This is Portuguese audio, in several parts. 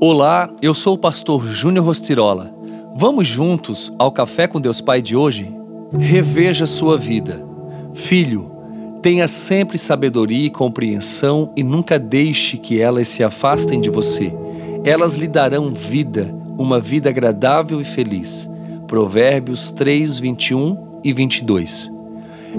Olá, eu sou o pastor Júnior Rostirola. Vamos juntos ao Café com Deus Pai de hoje? Reveja sua vida. Filho, tenha sempre sabedoria e compreensão e nunca deixe que elas se afastem de você. Elas lhe darão vida, uma vida agradável e feliz. Provérbios 3, 21 e 22.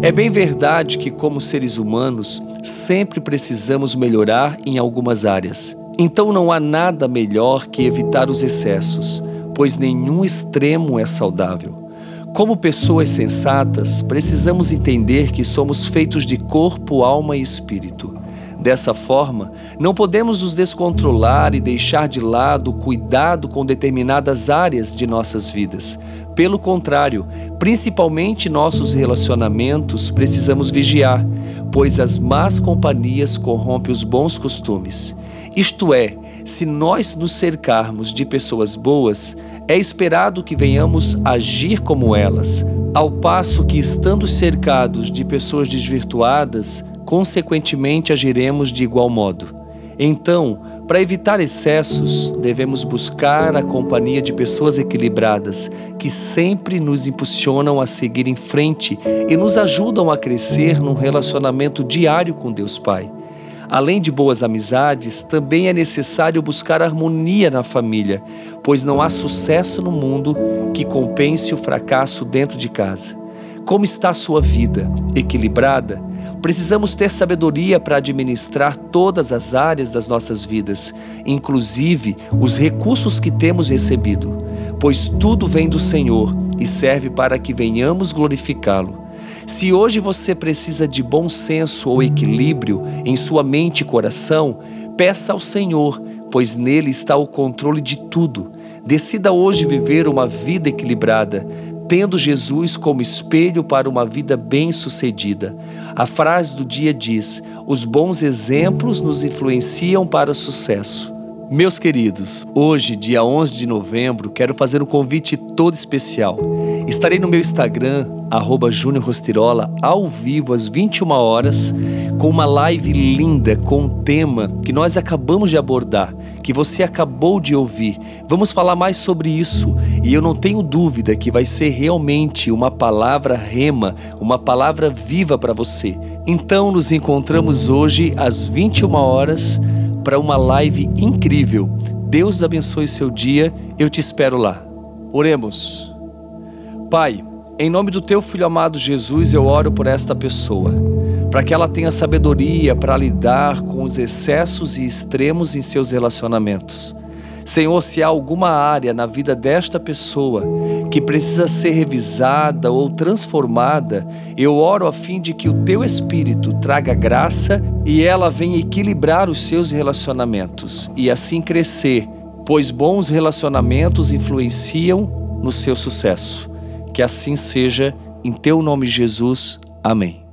É bem verdade que, como seres humanos, sempre precisamos melhorar em algumas áreas. Então não há nada melhor que evitar os excessos, pois nenhum extremo é saudável. Como pessoas sensatas, precisamos entender que somos feitos de corpo, alma e espírito. Dessa forma, não podemos nos descontrolar e deixar de lado o cuidado com determinadas áreas de nossas vidas. Pelo contrário, principalmente nossos relacionamentos, precisamos vigiar, pois as más companhias corrompem os bons costumes. Isto é, se nós nos cercarmos de pessoas boas, é esperado que venhamos agir como elas, ao passo que, estando cercados de pessoas desvirtuadas, consequentemente agiremos de igual modo. Então, para evitar excessos, devemos buscar a companhia de pessoas equilibradas, que sempre nos impulsionam a seguir em frente e nos ajudam a crescer num relacionamento diário com Deus Pai. Além de boas amizades, também é necessário buscar harmonia na família, pois não há sucesso no mundo que compense o fracasso dentro de casa. Como está a sua vida? Equilibrada? Precisamos ter sabedoria para administrar todas as áreas das nossas vidas, inclusive os recursos que temos recebido, pois tudo vem do Senhor e serve para que venhamos glorificá-lo. Se hoje você precisa de bom senso ou equilíbrio em sua mente e coração, peça ao Senhor, pois nele está o controle de tudo. Decida hoje viver uma vida equilibrada, tendo Jesus como espelho para uma vida bem-sucedida. A frase do dia diz: Os bons exemplos nos influenciam para o sucesso. Meus queridos, hoje, dia 11 de novembro, quero fazer um convite todo especial. Estarei no meu Instagram, arroba ao vivo às 21 horas, com uma live linda com um tema que nós acabamos de abordar, que você acabou de ouvir. Vamos falar mais sobre isso e eu não tenho dúvida que vai ser realmente uma palavra rema, uma palavra viva para você. Então nos encontramos hoje às 21 horas para uma live incrível. Deus abençoe seu dia, eu te espero lá. Oremos. Pai, em nome do teu filho amado Jesus, eu oro por esta pessoa, para que ela tenha sabedoria para lidar com os excessos e extremos em seus relacionamentos. Senhor, se há alguma área na vida desta pessoa que precisa ser revisada ou transformada, eu oro a fim de que o teu Espírito traga graça e ela venha equilibrar os seus relacionamentos e assim crescer, pois bons relacionamentos influenciam no seu sucesso. Que assim seja, em teu nome, Jesus. Amém.